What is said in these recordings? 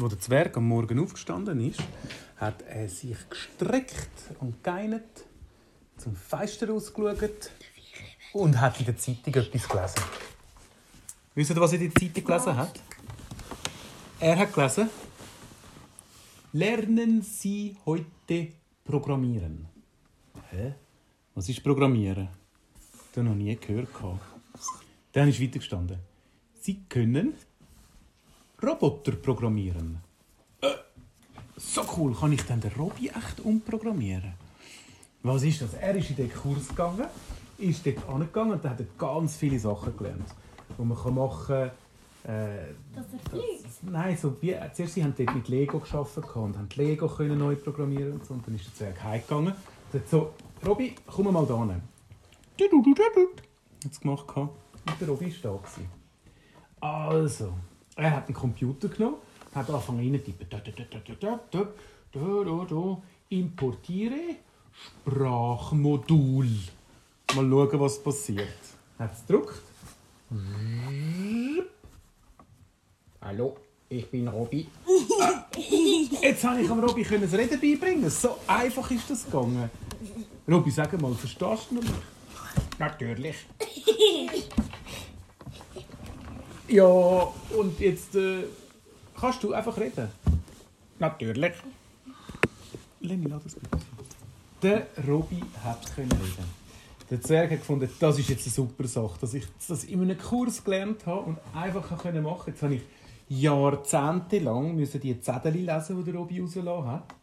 wo der Zwerg am Morgen aufgestanden ist, hat er sich gestreckt und geinert, zum Fenster ausgeschaut und hat in der Zeitung etwas gelesen. Wisst ihr, was er in der Zeitung gelesen hat? Er hat gelesen, lernen Sie heute Programmieren. Hä? Was ist Programmieren? Das habe ich noch nie gehört. Dann ist weitergestanden. Sie können Roboter programmieren. Äh, so cool, kann ich dann den Robby echt umprogrammieren? Was ist das? Er ist in den Kurs gegangen, ist dort angegangen und hat ganz viele Sachen gelernt, die man machen kann. Äh, Dass er fliegt. Nein, so wie, zuerst sie haben dort mit Lego geschaffen und haben Lego können neu programmieren und so. Und dann ist der Zwerg heimgegangen und hat so, Robby, komm mal da hin. Hat es gemacht und der Robby war da. gewesen. Also, er hat einen Computer genommen, hat angefangen reinzutippen. Da, da, da, da, da, da, da, da, da. Importiere Sprachmodul. Mal schauen, was passiert. Hat es gedruckt. Hallo, ich bin Robby. Jetzt habe ich am Robby können das Reden beibringen. So einfach ist das gegangen. Robby, sag mal, verstehst du mich? Natürlich. Ja, und jetzt äh, kannst du einfach reden. Natürlich. Lenny, lass das bitte. Der Robby hat können reden. Der Zwerg hat gefunden, das ist jetzt eine super Sache, dass ich das in einem Kurs gelernt habe und einfach machen können machen. Jetzt habe ich jahrzehntelang müssen die Zettel lesen, die der Robby rausgelassen hat.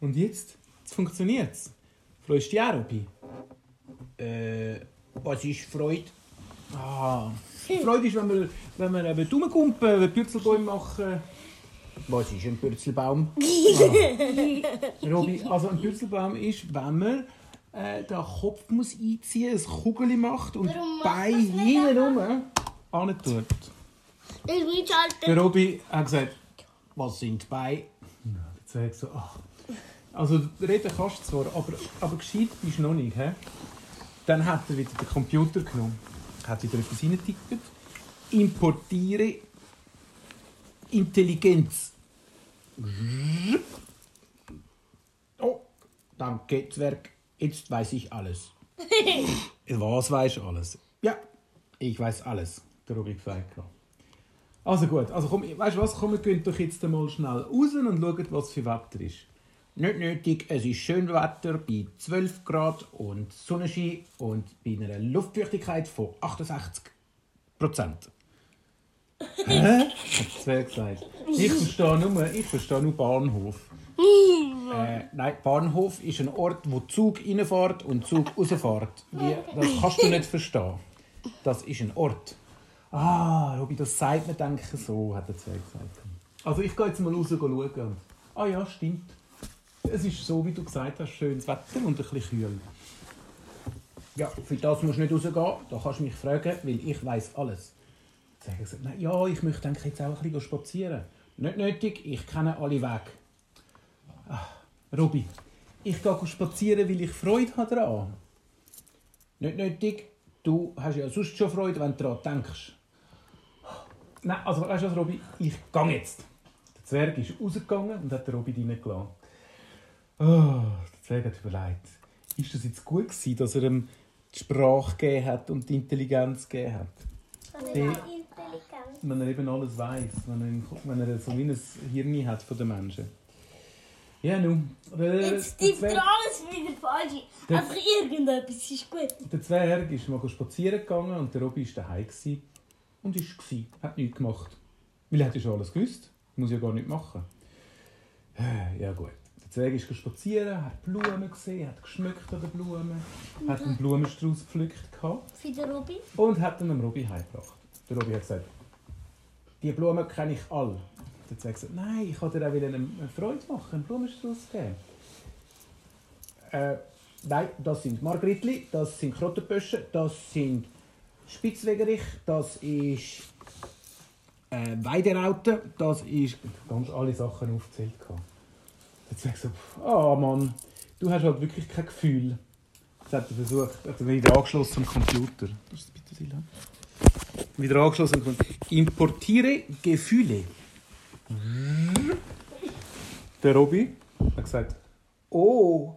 Und jetzt, jetzt funktioniert es. Freust du dich auch, Robby? Äh, was ist Freude? Ah, Freude ist, wenn wir, wenn wir eben rumkumpen, wenn Pürzelbäume machen. Was ist ein Pürzelbaum? Ah. Robby, also ein Pürzelbaum ist, wenn man äh, den Kopf muss einziehen muss, ein Kugel macht und Warum macht Bein das nicht hinten rum antut. Ich will halt Der Robby hat gesagt, was sind Beine? Ja, der Zwerg so, ach. Also reden kannst du zwar, aber, aber gescheit bist du noch nicht. He? Dann hat er wieder den Computer genommen, hat wieder etwas reingetippt. Importiere Intelligenz. Oh, danke, Zwerg. Jetzt weiß ich alles. Was weiß alles? Ja, ich weiß alles, der Robby gesagt. Also gut, also komm, weißt du was, komm, wir gehen doch jetzt mal schnell raus und schauen, was für Wetter ist. Nicht nötig, es ist schön Wetter bei 12 Grad und Sonnenschein und bei einer Luftfeuchtigkeit von 68 Prozent. Hä? Hat der Zwerg gesagt. Ich verstehe nur, ich verstehe nur Bahnhof. Äh, nein, Bahnhof ist ein Ort, wo Zug reinfährt und Zug rausfährt. Wie, das kannst du nicht verstehen. Das ist ein Ort. Ah, Robi, das sagt mir, denke so, hat der Zwerg gesagt. Also ich gehe jetzt mal raus schauen. Ah ja, stimmt. Es ist so, wie du gesagt hast, schönes Wetter und ein bisschen kühl. Ja, für das musst du nicht rausgehen. Da kannst du mich fragen, weil ich weiß alles. Der Zwerg sagt, nein, ja, ich möchte eigentlich jetzt auch ein bisschen spazieren. Nicht nötig, ich kenne alle Wege. Ah, Robi, ich gehe spazieren, weil ich Freude habe daran. Nicht nötig, du hast ja sonst schon Freude, wenn du daran denkst. Nein, also weißt du was, Robi, ich gehe jetzt. Der Zwerg ist rausgegangen und hat Robi reingelassen. Oh, der Zwerg hat überlegt, ist das jetzt gut gewesen, dass er ihm die Sprache gegeben hat und die Intelligenz gegeben hat? Die, Intelligenz. wenn er eben alles weiß, wenn er, wenn er so wie ein Hirn hat von den Menschen. Ja, nun. Der, Jetzt der, tippt er alles wieder falsch. Der- Einfach irgendetwas ist gut. der Zwerg ist mal spazieren gegangen und der Robby war daheim gsi und ist gsi, hat nichts gemacht. Weil er hat ja schon alles gewusst. Muss ja gar nicht machen. Äh, Ja gut. Der Zwerg ist spazieren, hat Blumen gesehen, hat geschmückt an den Blumen, hat einen Blumenstrauß gepflückt. Für den Robin. und hat ihn dem Robby heimgebracht. Der Robby hat gesagt, die Blumen kenne ich alle. Der Zwerg gesagt, nein, ich wollte dir auch wieder eine eine Freude machen, einen Blumenstrauß geben. Äh, nein, das sind Margritli, das sind Krottenböschen, das sind Spitzwegerich, das ist äh, Weideraute, das ist ganz alle Sachen aufgezählt. gehabt. Der Zwerg so, ah Mann, du hast halt wirklich kein Gefühl. Das hat er versucht, hat er wieder angeschlossen am Computer. Das ist bitte Sila. Wieder angeschlossen am Computer. Importiere Gefühle. Der Robby hat gesagt, oh,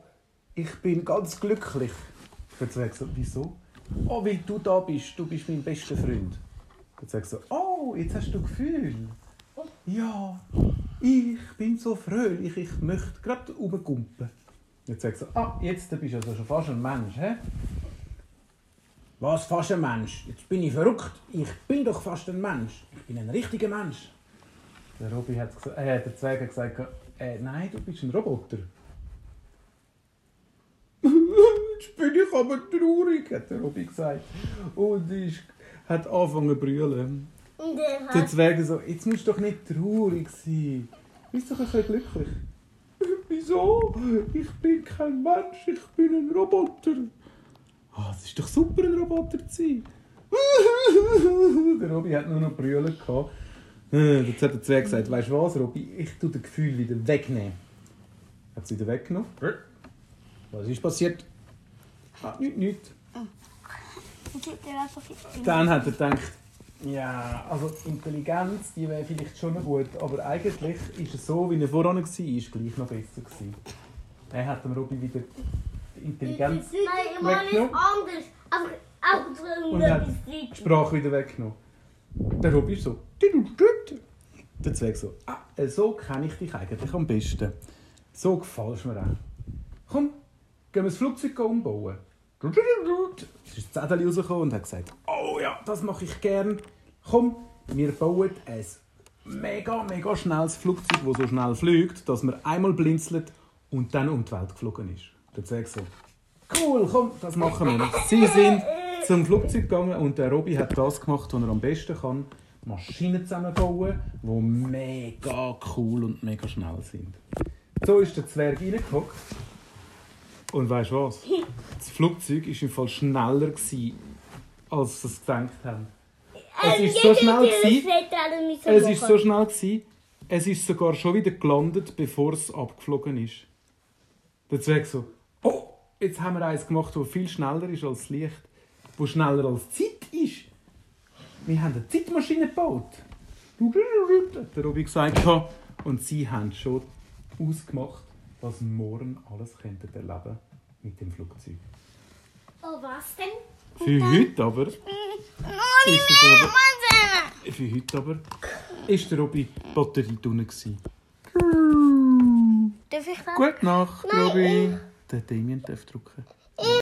ich bin ganz glücklich. Der Zwerg so, wieso? Oh, weil du da bist, du bist mein bester Freund. Der Zwerg so, oh, jetzt hast du Gefühl. Ja, ich bin so fröhlich, ich möchte gerade rumgumpen. Der Zwerg so, ah, jetzt bist du also schon fast ein Mensch, hä? Was, fast ein Mensch? Jetzt bin ich verrückt. Ich bin doch fast ein Mensch. Ich bin ein richtiger Mensch. Der Robby hat gesagt, äh, der Zwerg gesagt, äh, nein, du bist ein Roboter. Jetzt bin ich aber traurig, hat der Robby gesagt. Und ich hat angefangen zu brüllen. Und der Der hat... Zwerg so, jetzt musst du doch nicht traurig sein. Bist doch ein bisschen glücklich. Wieso? Ich bin kein Mensch, ich bin ein Roboter. Ah, es ist doch super, ein Roboter zu sein. der Robby hat nur noch brüllen gehabt. Äh, Jetzt hat der Zwerg gesagt, weißt du was, Robby, ich tue das Gefühl wieder wegnehmen. Hat es wieder weggenommen. Was ist passiert? Ah, nichts, nichts. Einfach... Dann hat er gedacht, ja, also Intelligenz, die wäre vielleicht schon gut, aber eigentlich ist es so, wie er voran war, ist gleich noch besser gewesen. Er hat dem Robby wieder die Intelligenz, Nein, ist Weggenommen. anders. Einfach auch so Und ein hat die. Sprache wieder weggenommen. Der Robby ist so, der Zweig so, ah, so kenne ich dich eigentlich am besten. So gefällst du mir auch. Komm, gehen wir das Flugzeug umbauen. Es ist das Zettel rausgekommen und hat gesagt, oh das mache ich gern. Komm, wir bauen ein mega, mega schnelles Flugzeug, das so schnell fliegt, dass man einmal blinzelt und dann um die Welt geflogen ist. Der Zwerg so, cool, komm, das machen wir. Sie sind zum Flugzeug gegangen und der Robby hat das gemacht, was er am besten kann. Maschinen zusammenbauen, die mega cool und mega schnell sind. So ist der Zwerg reingehockt. Und weißt du was? Das Flugzeug war im Fall schneller, gewesen, als sie es gedacht haben. Es ist so schnell gewesen, es ist so schnell gewesen, es ist sogar schon wieder gelandet, bevor es abgeflogen ist. Der Zwerg so, oh, jetzt haben wir eins gemacht, das viel schneller ist als das Licht, wo schneller als Zeit ist. Wir haben eine Zeitmaschine gebaut. Hat der Robby gesagt. Und sie haben schon ausgemacht, was morgen alles könnten erleben mit dem Flugzeug. Oh, was denn? Für heute aber, ist es aber, für heute aber, ist der Robby Batterie drin gewesen. Darf ich noch? Gute Nacht, Robby. Der Damien darf drücken.